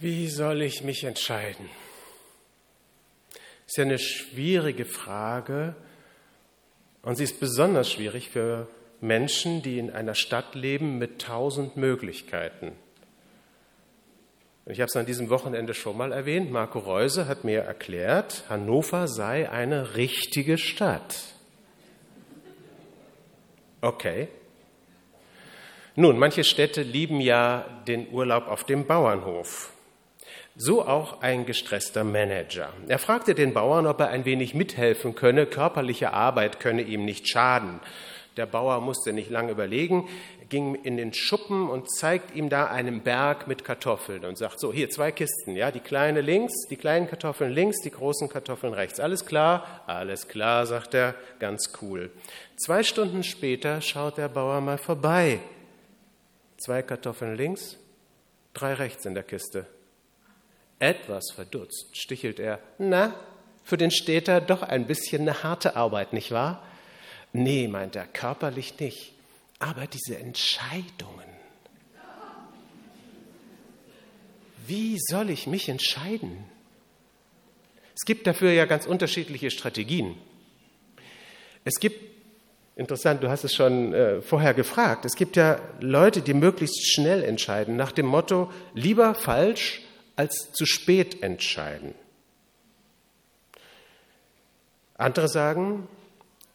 Wie soll ich mich entscheiden? Ist ja eine schwierige Frage und sie ist besonders schwierig für Menschen, die in einer Stadt leben mit tausend Möglichkeiten. Ich habe es an diesem Wochenende schon mal erwähnt. Marco Reuse hat mir erklärt, Hannover sei eine richtige Stadt. Okay. Nun, manche Städte lieben ja den Urlaub auf dem Bauernhof. So auch ein gestresster Manager. Er fragte den Bauern, ob er ein wenig mithelfen könne. Körperliche Arbeit könne ihm nicht schaden. Der Bauer musste nicht lange überlegen, ging in den Schuppen und zeigt ihm da einen Berg mit Kartoffeln und sagt, so, hier zwei Kisten, ja, die kleine links, die kleinen Kartoffeln links, die großen Kartoffeln rechts. Alles klar? Alles klar, sagt er, ganz cool. Zwei Stunden später schaut der Bauer mal vorbei. Zwei Kartoffeln links, drei rechts in der Kiste. Etwas verdutzt stichelt er. Na, für den Städter doch ein bisschen eine harte Arbeit, nicht wahr? Nee, meint er, körperlich nicht. Aber diese Entscheidungen. Wie soll ich mich entscheiden? Es gibt dafür ja ganz unterschiedliche Strategien. Es gibt, interessant, du hast es schon äh, vorher gefragt, es gibt ja Leute, die möglichst schnell entscheiden, nach dem Motto, lieber falsch als zu spät entscheiden. Andere sagen,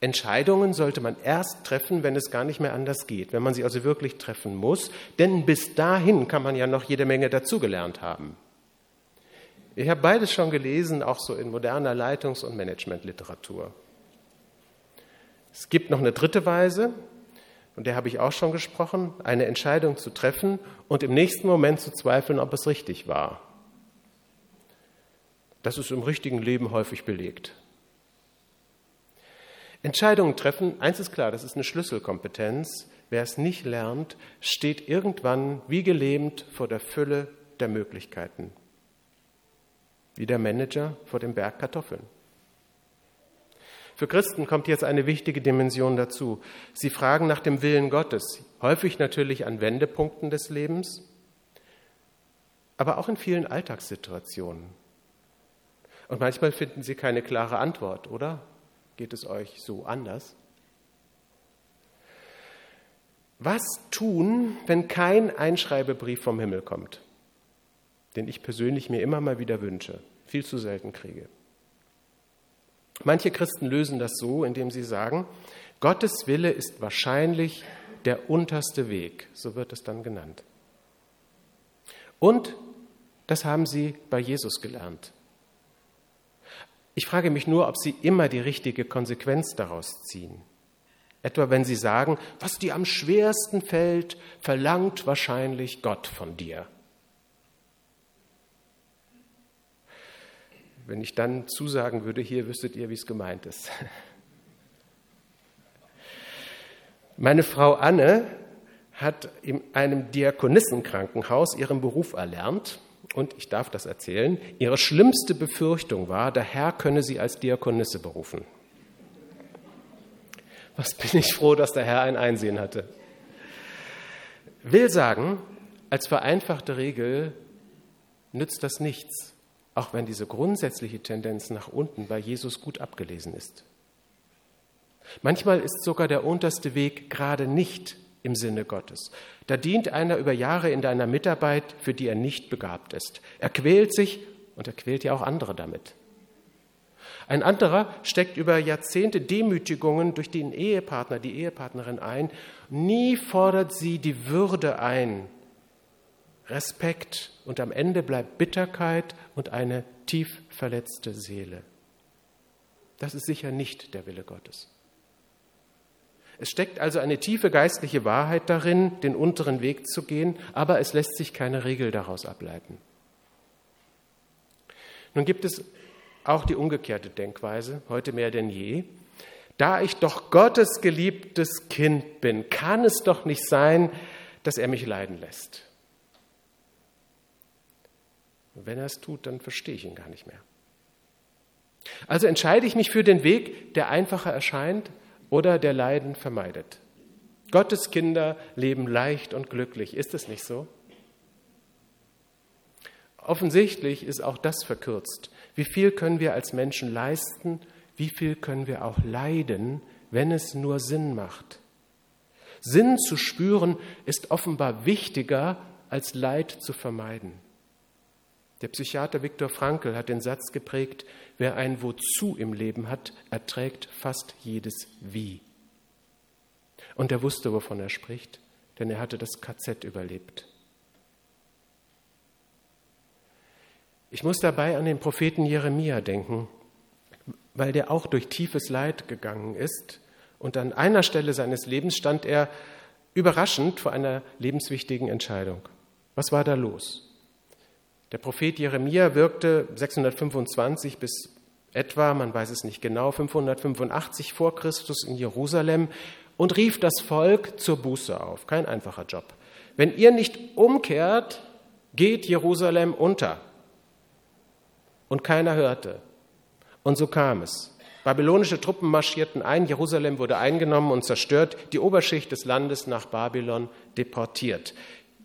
Entscheidungen sollte man erst treffen, wenn es gar nicht mehr anders geht, wenn man sie also wirklich treffen muss, denn bis dahin kann man ja noch jede Menge dazugelernt haben. Ich habe beides schon gelesen, auch so in moderner Leitungs- und Managementliteratur. Es gibt noch eine dritte Weise, und der habe ich auch schon gesprochen, eine Entscheidung zu treffen und im nächsten Moment zu zweifeln, ob es richtig war. Das ist im richtigen Leben häufig belegt. Entscheidungen treffen, eins ist klar, das ist eine Schlüsselkompetenz. Wer es nicht lernt, steht irgendwann wie gelähmt vor der Fülle der Möglichkeiten. Wie der Manager vor dem Berg Kartoffeln. Für Christen kommt jetzt eine wichtige Dimension dazu. Sie fragen nach dem Willen Gottes, häufig natürlich an Wendepunkten des Lebens, aber auch in vielen Alltagssituationen. Und manchmal finden Sie keine klare Antwort, oder? Geht es euch so anders? Was tun, wenn kein Einschreibebrief vom Himmel kommt, den ich persönlich mir immer mal wieder wünsche, viel zu selten kriege? Manche Christen lösen das so, indem sie sagen, Gottes Wille ist wahrscheinlich der unterste Weg, so wird es dann genannt. Und das haben sie bei Jesus gelernt. Ich frage mich nur, ob Sie immer die richtige Konsequenz daraus ziehen. Etwa wenn Sie sagen, was dir am schwersten fällt, verlangt wahrscheinlich Gott von dir. Wenn ich dann zusagen würde, hier wüsstet ihr, wie es gemeint ist. Meine Frau Anne hat in einem Diakonissenkrankenhaus ihren Beruf erlernt und ich darf das erzählen, ihre schlimmste Befürchtung war, der Herr könne sie als Diakonisse berufen. Was bin ich froh, dass der Herr ein Einsehen hatte. Will sagen, als vereinfachte Regel nützt das nichts, auch wenn diese grundsätzliche Tendenz nach unten bei Jesus gut abgelesen ist. Manchmal ist sogar der unterste Weg gerade nicht im Sinne Gottes. Da dient einer über Jahre in deiner Mitarbeit, für die er nicht begabt ist. Er quält sich und er quält ja auch andere damit. Ein anderer steckt über Jahrzehnte Demütigungen durch den Ehepartner, die Ehepartnerin ein. Nie fordert sie die Würde ein, Respekt und am Ende bleibt Bitterkeit und eine tief verletzte Seele. Das ist sicher nicht der Wille Gottes. Es steckt also eine tiefe geistliche Wahrheit darin, den unteren Weg zu gehen, aber es lässt sich keine Regel daraus ableiten. Nun gibt es auch die umgekehrte Denkweise, heute mehr denn je. Da ich doch Gottes geliebtes Kind bin, kann es doch nicht sein, dass er mich leiden lässt. Wenn er es tut, dann verstehe ich ihn gar nicht mehr. Also entscheide ich mich für den Weg, der einfacher erscheint, oder der Leiden vermeidet. Gottes Kinder leben leicht und glücklich. Ist es nicht so? offensichtlich ist auch das verkürzt. Wie viel können wir als Menschen leisten? Wie viel können wir auch leiden, wenn es nur Sinn macht? Sinn zu spüren ist offenbar wichtiger, als Leid zu vermeiden. Der Psychiater Viktor Frankl hat den Satz geprägt, wer ein Wozu im Leben hat, erträgt fast jedes Wie. Und er wusste, wovon er spricht, denn er hatte das KZ überlebt. Ich muss dabei an den Propheten Jeremia denken, weil der auch durch tiefes Leid gegangen ist und an einer Stelle seines Lebens stand er überraschend vor einer lebenswichtigen Entscheidung. Was war da los? Der Prophet Jeremia wirkte 625 bis etwa, man weiß es nicht genau, 585 vor Christus in Jerusalem und rief das Volk zur Buße auf. Kein einfacher Job. Wenn ihr nicht umkehrt, geht Jerusalem unter. Und keiner hörte. Und so kam es. Babylonische Truppen marschierten ein, Jerusalem wurde eingenommen und zerstört, die Oberschicht des Landes nach Babylon deportiert.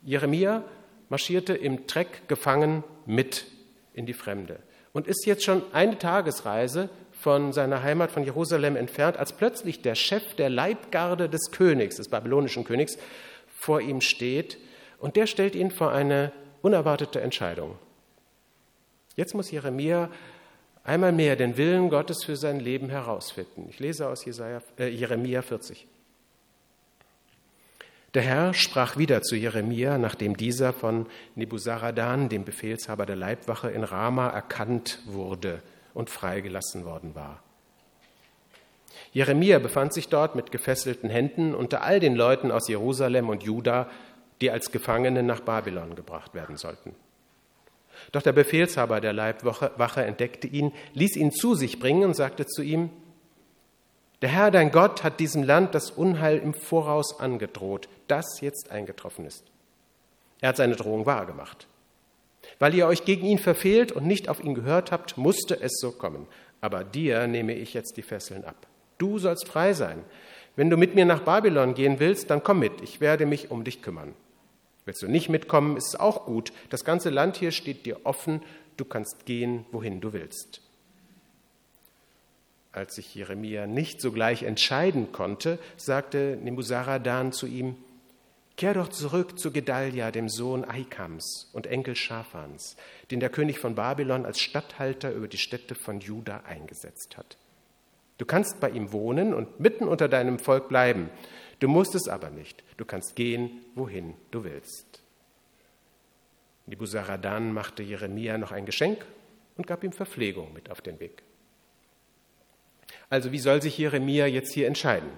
Jeremia marschierte im Treck gefangen mit in die Fremde und ist jetzt schon eine Tagesreise von seiner Heimat von Jerusalem entfernt, als plötzlich der Chef der Leibgarde des Königs, des babylonischen Königs, vor ihm steht und der stellt ihn vor eine unerwartete Entscheidung. Jetzt muss Jeremia einmal mehr den Willen Gottes für sein Leben herausfinden. Ich lese aus Jesaja, äh, Jeremia 40. Der Herr sprach wieder zu Jeremia, nachdem dieser von Nebuzaradan, dem Befehlshaber der Leibwache in Rama, erkannt wurde und freigelassen worden war. Jeremia befand sich dort mit gefesselten Händen unter all den Leuten aus Jerusalem und Juda, die als Gefangene nach Babylon gebracht werden sollten. Doch der Befehlshaber der Leibwache entdeckte ihn, ließ ihn zu sich bringen und sagte zu ihm, der Herr, dein Gott, hat diesem Land das Unheil im Voraus angedroht, das jetzt eingetroffen ist. Er hat seine Drohung wahrgemacht. Weil ihr euch gegen ihn verfehlt und nicht auf ihn gehört habt, musste es so kommen. Aber dir nehme ich jetzt die Fesseln ab. Du sollst frei sein. Wenn du mit mir nach Babylon gehen willst, dann komm mit. Ich werde mich um dich kümmern. Willst du nicht mitkommen, ist es auch gut. Das ganze Land hier steht dir offen. Du kannst gehen, wohin du willst. Als sich Jeremia nicht sogleich entscheiden konnte, sagte Nebuzaradan zu ihm, Kehr doch zurück zu Gedalia, dem Sohn Aikams und Enkel Schafans, den der König von Babylon als Statthalter über die Städte von Juda eingesetzt hat. Du kannst bei ihm wohnen und mitten unter deinem Volk bleiben. Du musst es aber nicht. Du kannst gehen, wohin du willst. Nebuzaradan machte Jeremia noch ein Geschenk und gab ihm Verpflegung mit auf den Weg. Also wie soll sich Jeremia jetzt hier entscheiden?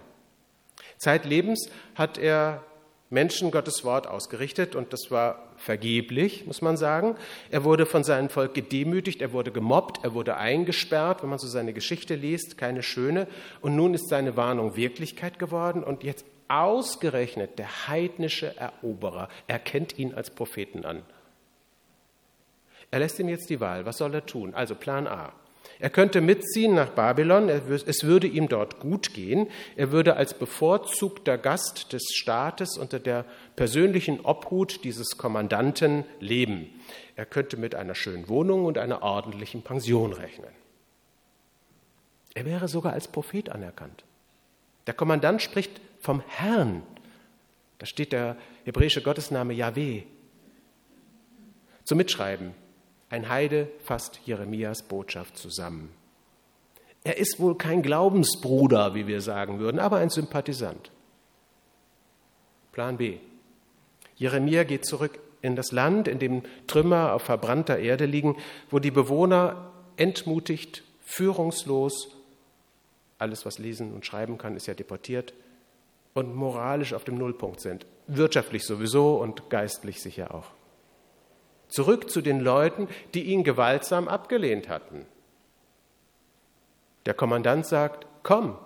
Zeitlebens hat er Menschen Gottes Wort ausgerichtet und das war vergeblich, muss man sagen. Er wurde von seinem Volk gedemütigt, er wurde gemobbt, er wurde eingesperrt, wenn man so seine Geschichte liest, keine schöne. Und nun ist seine Warnung Wirklichkeit geworden und jetzt ausgerechnet der heidnische Eroberer erkennt ihn als Propheten an. Er lässt ihm jetzt die Wahl, was soll er tun? Also Plan A. Er könnte mitziehen nach Babylon, es würde ihm dort gut gehen, er würde als bevorzugter Gast des Staates unter der persönlichen Obhut dieses Kommandanten leben. Er könnte mit einer schönen Wohnung und einer ordentlichen Pension rechnen. Er wäre sogar als Prophet anerkannt. Der Kommandant spricht vom Herrn. Da steht der hebräische Gottesname Yahweh. Zum Mitschreiben. Ein Heide fasst Jeremias Botschaft zusammen. Er ist wohl kein Glaubensbruder, wie wir sagen würden, aber ein Sympathisant. Plan B. Jeremia geht zurück in das Land, in dem Trümmer auf verbrannter Erde liegen, wo die Bewohner entmutigt, führungslos, alles was lesen und schreiben kann, ist ja deportiert, und moralisch auf dem Nullpunkt sind. Wirtschaftlich sowieso und geistlich sicher auch. Zurück zu den Leuten, die ihn gewaltsam abgelehnt hatten. Der Kommandant sagt, komm,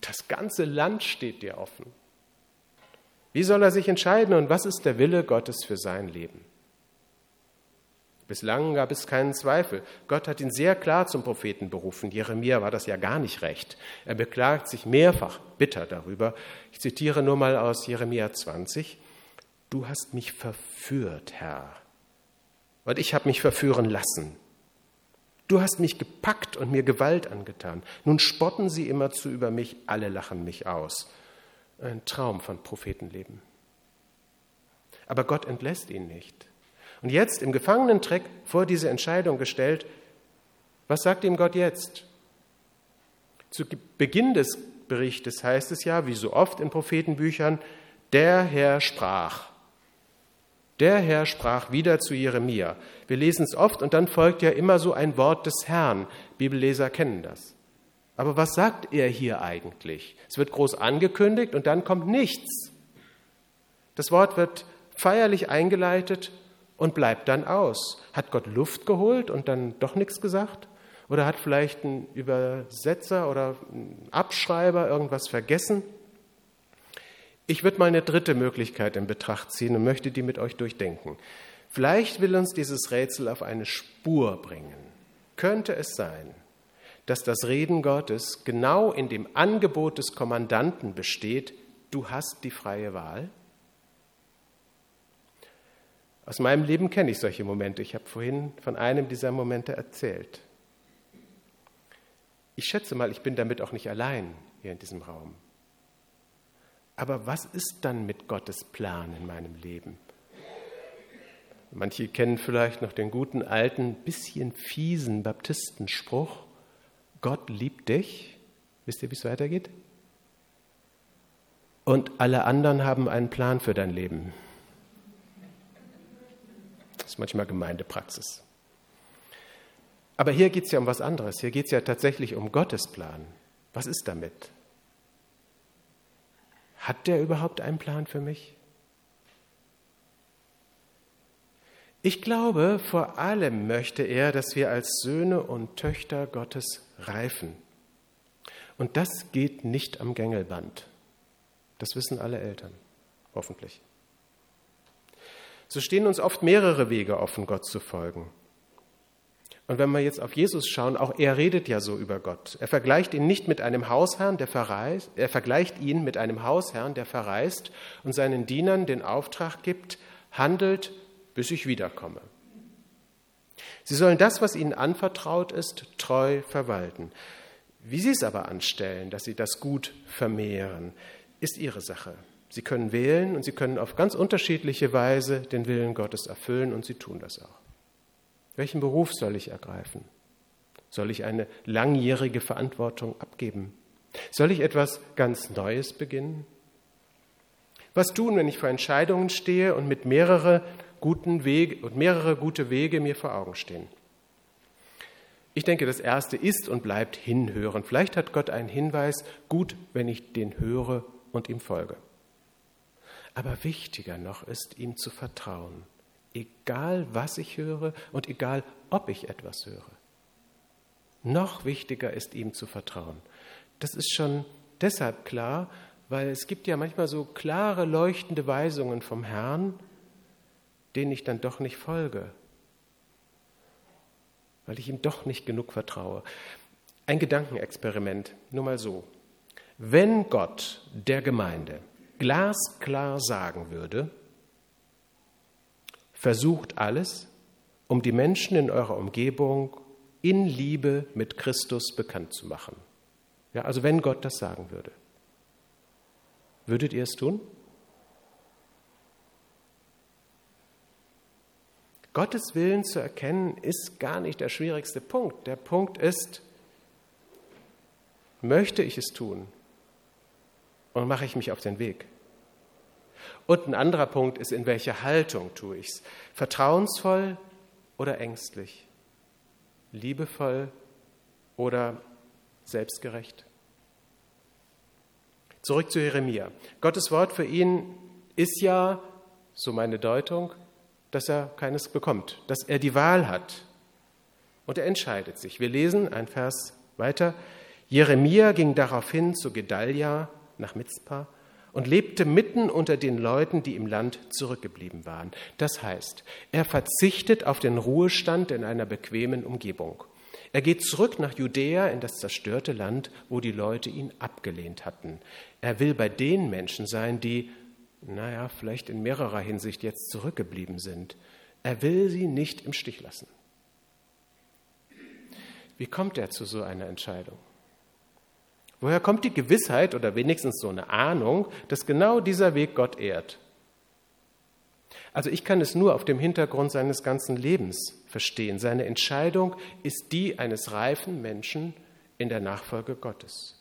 das ganze Land steht dir offen. Wie soll er sich entscheiden und was ist der Wille Gottes für sein Leben? Bislang gab es keinen Zweifel. Gott hat ihn sehr klar zum Propheten berufen. Jeremia war das ja gar nicht recht. Er beklagt sich mehrfach bitter darüber. Ich zitiere nur mal aus Jeremia 20. Du hast mich verführt, Herr, und ich habe mich verführen lassen. Du hast mich gepackt und mir Gewalt angetan. Nun spotten sie immerzu über mich, alle lachen mich aus. Ein Traum von Prophetenleben. Aber Gott entlässt ihn nicht. Und jetzt im Gefangenentreck vor diese Entscheidung gestellt, was sagt ihm Gott jetzt? Zu Beginn des Berichtes heißt es ja, wie so oft in Prophetenbüchern, der Herr sprach. Der Herr sprach wieder zu Jeremia. Wir lesen es oft und dann folgt ja immer so ein Wort des Herrn. Bibelleser kennen das. Aber was sagt er hier eigentlich? Es wird groß angekündigt und dann kommt nichts. Das Wort wird feierlich eingeleitet und bleibt dann aus. Hat Gott Luft geholt und dann doch nichts gesagt? Oder hat vielleicht ein Übersetzer oder ein Abschreiber irgendwas vergessen? Ich würde mal eine dritte Möglichkeit in Betracht ziehen und möchte die mit euch durchdenken. Vielleicht will uns dieses Rätsel auf eine Spur bringen. Könnte es sein, dass das Reden Gottes genau in dem Angebot des Kommandanten besteht, du hast die freie Wahl? Aus meinem Leben kenne ich solche Momente. Ich habe vorhin von einem dieser Momente erzählt. Ich schätze mal, ich bin damit auch nicht allein hier in diesem Raum. Aber was ist dann mit Gottes Plan in meinem Leben? Manche kennen vielleicht noch den guten alten, bisschen fiesen Baptistenspruch, Gott liebt dich. Wisst ihr, wie es weitergeht? Und alle anderen haben einen Plan für dein Leben. Das ist manchmal Gemeindepraxis. Aber hier geht es ja um was anderes. Hier geht es ja tatsächlich um Gottes Plan. Was ist damit? Hat der überhaupt einen Plan für mich? Ich glaube, vor allem möchte er, dass wir als Söhne und Töchter Gottes reifen. Und das geht nicht am Gängelband. Das wissen alle Eltern, hoffentlich. So stehen uns oft mehrere Wege offen, Gott zu folgen. Und wenn wir jetzt auf Jesus schauen, auch er redet ja so über Gott. Er vergleicht ihn nicht mit einem Hausherrn, der verreist, er vergleicht ihn mit einem Hausherrn, der verreist und seinen Dienern den Auftrag gibt, handelt, bis ich wiederkomme. Sie sollen das, was ihnen anvertraut ist, treu verwalten. Wie sie es aber anstellen, dass sie das gut vermehren, ist ihre Sache. Sie können wählen und sie können auf ganz unterschiedliche Weise den Willen Gottes erfüllen und sie tun das auch. Welchen Beruf soll ich ergreifen? Soll ich eine langjährige Verantwortung abgeben? Soll ich etwas ganz Neues beginnen? Was tun, wenn ich vor Entscheidungen stehe und mit mehrere guten Wege und mehrere gute Wege mir vor Augen stehen? Ich denke, das erste ist und bleibt hinhören. Vielleicht hat Gott einen Hinweis, gut, wenn ich den höre und ihm folge. Aber wichtiger noch ist, ihm zu vertrauen egal was ich höre und egal ob ich etwas höre. Noch wichtiger ist ihm zu vertrauen. Das ist schon deshalb klar, weil es gibt ja manchmal so klare, leuchtende Weisungen vom Herrn, denen ich dann doch nicht folge, weil ich ihm doch nicht genug vertraue. Ein Gedankenexperiment, nur mal so. Wenn Gott der Gemeinde glasklar sagen würde, Versucht alles, um die Menschen in eurer Umgebung in Liebe mit Christus bekannt zu machen. Ja, also wenn Gott das sagen würde. Würdet ihr es tun? Gottes Willen zu erkennen ist gar nicht der schwierigste Punkt. Der Punkt ist, möchte ich es tun? Und mache ich mich auf den Weg? Und ein anderer Punkt ist, in welcher Haltung tue ich es? Vertrauensvoll oder ängstlich? Liebevoll oder selbstgerecht? Zurück zu Jeremia. Gottes Wort für ihn ist ja, so meine Deutung, dass er keines bekommt, dass er die Wahl hat. Und er entscheidet sich. Wir lesen ein Vers weiter. Jeremia ging daraufhin zu Gedalia nach Mitzpah und lebte mitten unter den Leuten, die im Land zurückgeblieben waren. Das heißt, er verzichtet auf den Ruhestand in einer bequemen Umgebung. Er geht zurück nach Judäa in das zerstörte Land, wo die Leute ihn abgelehnt hatten. Er will bei den Menschen sein, die, naja, vielleicht in mehrerer Hinsicht jetzt zurückgeblieben sind, Er will sie nicht im Stich lassen. Wie kommt er zu so einer Entscheidung? Woher kommt die Gewissheit oder wenigstens so eine Ahnung, dass genau dieser Weg Gott ehrt? Also ich kann es nur auf dem Hintergrund seines ganzen Lebens verstehen. Seine Entscheidung ist die eines reifen Menschen in der Nachfolge Gottes.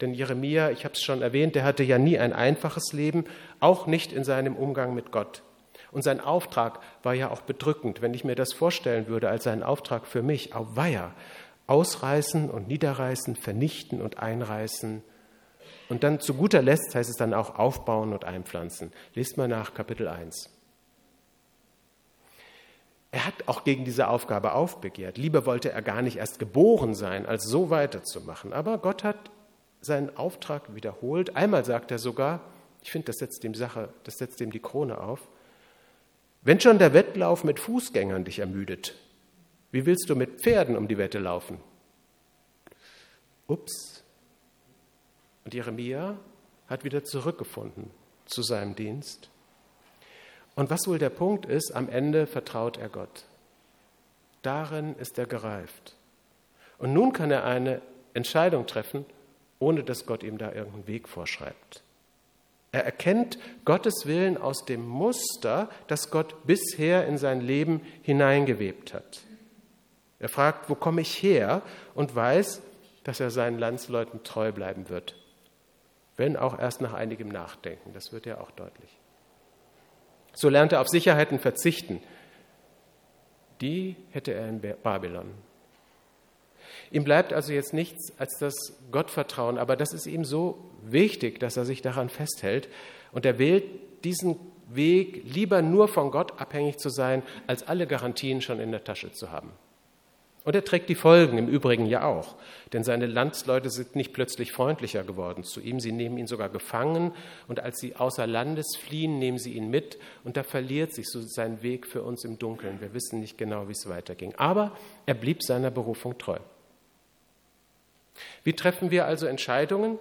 Denn Jeremia, ich habe es schon erwähnt, der hatte ja nie ein einfaches Leben, auch nicht in seinem Umgang mit Gott. Und sein Auftrag war ja auch bedrückend, wenn ich mir das vorstellen würde als seinen Auftrag für mich. Auf Weiher, ausreißen und niederreißen, vernichten und einreißen. Und dann zu guter Letzt heißt es dann auch aufbauen und einpflanzen. Lest mal nach Kapitel 1. Er hat auch gegen diese Aufgabe aufbegehrt. Lieber wollte er gar nicht erst geboren sein, als so weiterzumachen. Aber Gott hat seinen Auftrag wiederholt. Einmal sagt er sogar, ich finde, das setzt dem Sache, das setzt dem die Krone auf. Wenn schon der Wettlauf mit Fußgängern dich ermüdet, wie willst du mit Pferden um die Wette laufen? Ups. Und Jeremia hat wieder zurückgefunden zu seinem Dienst. Und was wohl der Punkt ist, am Ende vertraut er Gott. Darin ist er gereift. Und nun kann er eine Entscheidung treffen, ohne dass Gott ihm da irgendeinen Weg vorschreibt. Er erkennt Gottes Willen aus dem Muster, das Gott bisher in sein Leben hineingewebt hat. Er fragt, wo komme ich her? und weiß, dass er seinen Landsleuten treu bleiben wird. Wenn auch erst nach einigem Nachdenken. Das wird ja auch deutlich. So lernt er auf Sicherheiten verzichten. Die hätte er in Babylon. Ihm bleibt also jetzt nichts als das Gottvertrauen, aber das ist ihm so wichtig, dass er sich daran festhält und er wählt diesen Weg, lieber nur von Gott abhängig zu sein, als alle Garantien schon in der Tasche zu haben. Und er trägt die Folgen im Übrigen ja auch, denn seine Landsleute sind nicht plötzlich freundlicher geworden zu ihm, sie nehmen ihn sogar gefangen und als sie außer Landes fliehen, nehmen sie ihn mit und da verliert sich so sein Weg für uns im Dunkeln. Wir wissen nicht genau, wie es weiterging. Aber er blieb seiner Berufung treu. Wie treffen wir also Entscheidungen?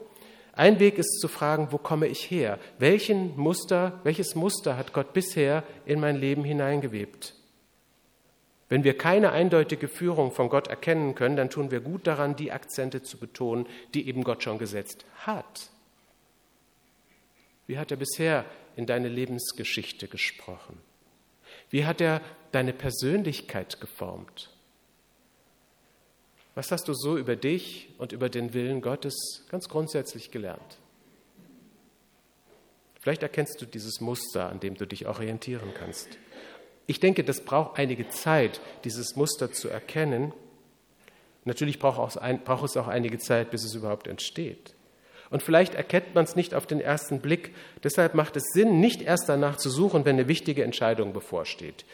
Ein Weg ist zu fragen, wo komme ich her? Welchen Muster, welches Muster hat Gott bisher in mein Leben hineingewebt? Wenn wir keine eindeutige Führung von Gott erkennen können, dann tun wir gut daran, die Akzente zu betonen, die eben Gott schon gesetzt hat. Wie hat er bisher in deine Lebensgeschichte gesprochen? Wie hat er deine Persönlichkeit geformt? Was hast du so über dich und über den Willen Gottes ganz grundsätzlich gelernt? Vielleicht erkennst du dieses Muster, an dem du dich orientieren kannst. Ich denke, das braucht einige Zeit, dieses Muster zu erkennen. Natürlich braucht es auch einige Zeit, bis es überhaupt entsteht. Und vielleicht erkennt man es nicht auf den ersten Blick. Deshalb macht es Sinn, nicht erst danach zu suchen, wenn eine wichtige Entscheidung bevorsteht.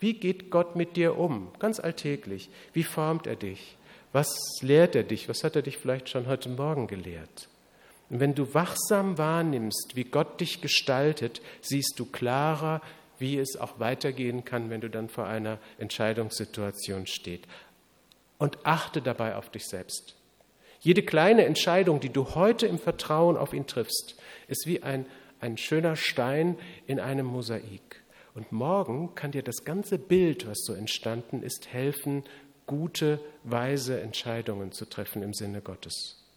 Wie geht Gott mit dir um? Ganz alltäglich. Wie formt er dich? Was lehrt er dich? Was hat er dich vielleicht schon heute Morgen gelehrt? Und wenn du wachsam wahrnimmst, wie Gott dich gestaltet, siehst du klarer, wie es auch weitergehen kann, wenn du dann vor einer Entscheidungssituation stehst. Und achte dabei auf dich selbst. Jede kleine Entscheidung, die du heute im Vertrauen auf ihn triffst, ist wie ein, ein schöner Stein in einem Mosaik. Und morgen kann dir das ganze Bild, was so entstanden ist, helfen, gute, weise Entscheidungen zu treffen im Sinne Gottes.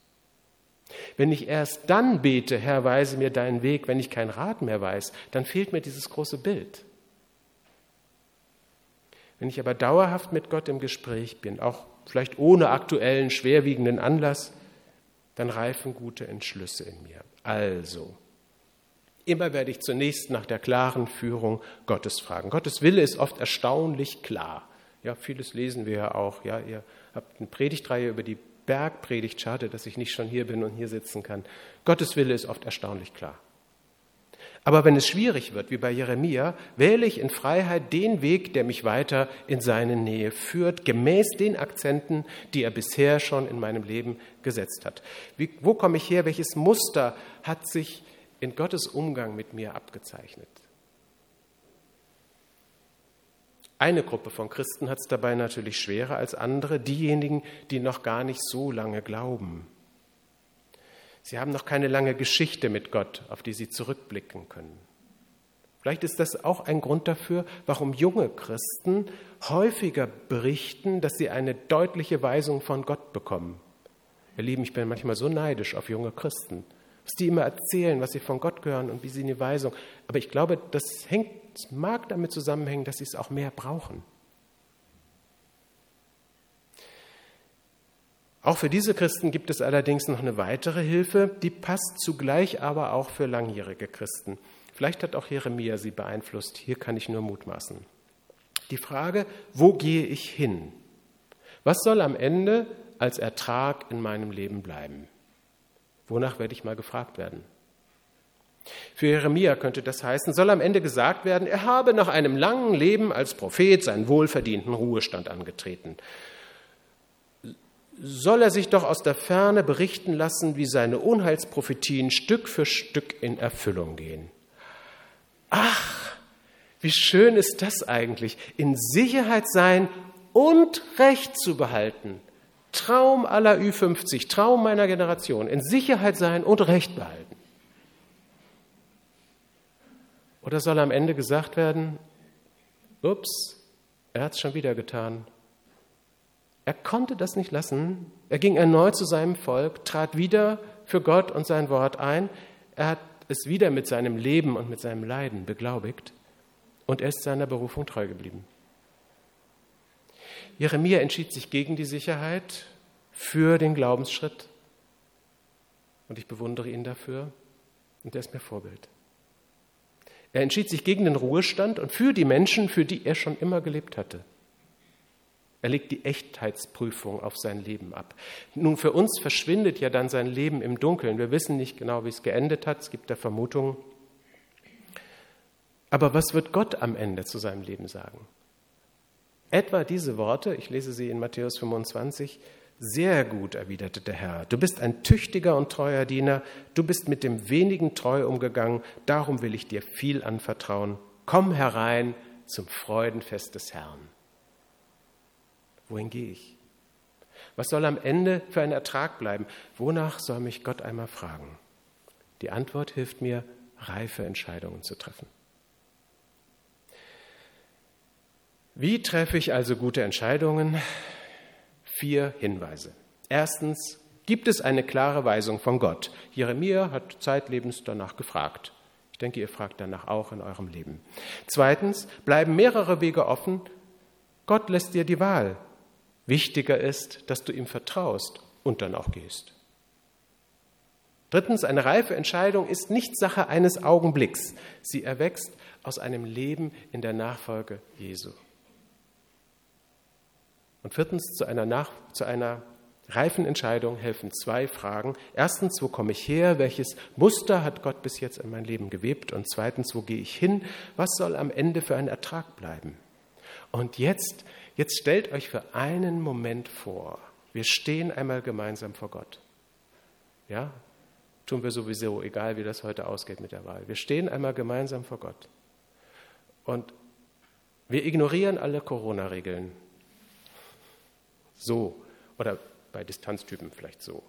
Wenn ich erst dann bete, Herr, weise mir deinen Weg, wenn ich keinen Rat mehr weiß, dann fehlt mir dieses große Bild. Wenn ich aber dauerhaft mit Gott im Gespräch bin, auch vielleicht ohne aktuellen, schwerwiegenden Anlass, dann reifen gute Entschlüsse in mir. Also, immer werde ich zunächst nach der klaren Führung Gottes fragen. Gottes Wille ist oft erstaunlich klar. Ja, vieles lesen wir ja auch. Ja, ihr habt eine Predigtreihe über die Bergpredigt. Schade, dass ich nicht schon hier bin und hier sitzen kann. Gottes Wille ist oft erstaunlich klar. Aber wenn es schwierig wird, wie bei Jeremia, wähle ich in Freiheit den Weg, der mich weiter in seine Nähe führt, gemäß den Akzenten, die er bisher schon in meinem Leben gesetzt hat. Wie, wo komme ich her? Welches Muster hat sich in Gottes Umgang mit mir abgezeichnet? Eine Gruppe von Christen hat es dabei natürlich schwerer als andere, diejenigen, die noch gar nicht so lange glauben. Sie haben noch keine lange Geschichte mit Gott, auf die sie zurückblicken können. Vielleicht ist das auch ein Grund dafür, warum junge Christen häufiger berichten, dass sie eine deutliche Weisung von Gott bekommen. Ihr Lieben, ich bin manchmal so neidisch auf junge Christen, was die immer erzählen, was sie von Gott hören und wie sie eine Weisung. Aber ich glaube, das hängt, das mag damit zusammenhängen, dass sie es auch mehr brauchen. Auch für diese Christen gibt es allerdings noch eine weitere Hilfe, die passt zugleich aber auch für langjährige Christen. Vielleicht hat auch Jeremia sie beeinflusst. Hier kann ich nur mutmaßen. Die Frage, wo gehe ich hin? Was soll am Ende als Ertrag in meinem Leben bleiben? Wonach werde ich mal gefragt werden? Für Jeremia könnte das heißen, soll am Ende gesagt werden, er habe nach einem langen Leben als Prophet seinen wohlverdienten Ruhestand angetreten. Soll er sich doch aus der Ferne berichten lassen, wie seine Unheilsprophetien Stück für Stück in Erfüllung gehen. Ach, wie schön ist das eigentlich, in Sicherheit sein und Recht zu behalten. Traum aller Ü50, Traum meiner Generation, in Sicherheit sein und Recht behalten. Oder soll am Ende gesagt werden, ups, er hat es schon wieder getan. Er konnte das nicht lassen. Er ging erneut zu seinem Volk, trat wieder für Gott und sein Wort ein. Er hat es wieder mit seinem Leben und mit seinem Leiden beglaubigt und er ist seiner Berufung treu geblieben. Jeremia entschied sich gegen die Sicherheit für den Glaubensschritt und ich bewundere ihn dafür und er ist mir Vorbild. Er entschied sich gegen den Ruhestand und für die Menschen, für die er schon immer gelebt hatte. Er legt die Echtheitsprüfung auf sein Leben ab. Nun, für uns verschwindet ja dann sein Leben im Dunkeln. Wir wissen nicht genau, wie es geendet hat. Es gibt da Vermutungen. Aber was wird Gott am Ende zu seinem Leben sagen? Etwa diese Worte, ich lese sie in Matthäus 25, sehr gut, erwiderte der Herr. Du bist ein tüchtiger und treuer Diener. Du bist mit dem wenigen treu umgegangen. Darum will ich dir viel anvertrauen. Komm herein zum Freudenfest des Herrn. Wohin gehe ich? Was soll am Ende für ein Ertrag bleiben? Wonach soll mich Gott einmal fragen? Die Antwort hilft mir, reife Entscheidungen zu treffen. Wie treffe ich also gute Entscheidungen? Vier Hinweise. Erstens, gibt es eine klare Weisung von Gott? Jeremia hat zeitlebens danach gefragt. Ich denke, ihr fragt danach auch in eurem Leben. Zweitens, bleiben mehrere Wege offen. Gott lässt dir die Wahl. Wichtiger ist, dass du ihm vertraust und dann auch gehst. Drittens, eine reife Entscheidung ist nicht Sache eines Augenblicks. Sie erwächst aus einem Leben in der Nachfolge Jesu. Und viertens, zu einer, Nach zu einer reifen Entscheidung helfen zwei Fragen. Erstens, wo komme ich her? Welches Muster hat Gott bis jetzt in mein Leben gewebt? Und zweitens, wo gehe ich hin? Was soll am Ende für ein Ertrag bleiben? Und jetzt Jetzt stellt euch für einen Moment vor, wir stehen einmal gemeinsam vor Gott. Ja, tun wir sowieso, egal wie das heute ausgeht mit der Wahl. Wir stehen einmal gemeinsam vor Gott. Und wir ignorieren alle Corona-Regeln. So. Oder bei Distanztypen vielleicht so.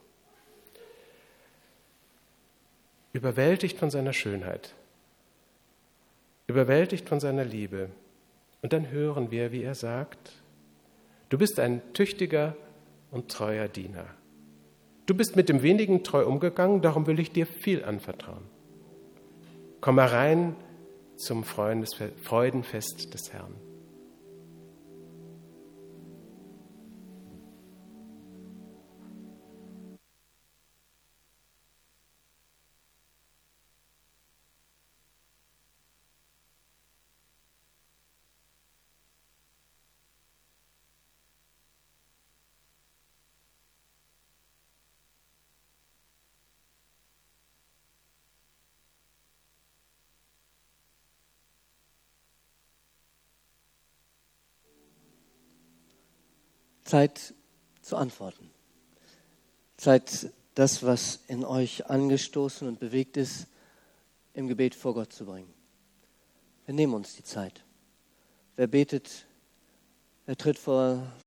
Überwältigt von seiner Schönheit. Überwältigt von seiner Liebe und dann hören wir, wie er sagt, du bist ein tüchtiger und treuer Diener. Du bist mit dem wenigen treu umgegangen, darum will ich dir viel anvertrauen. Komm herein zum Freudenfest des Herrn. Zeit zu antworten. Zeit, das, was in euch angestoßen und bewegt ist, im Gebet vor Gott zu bringen. Wir nehmen uns die Zeit. Wer betet, wer tritt vor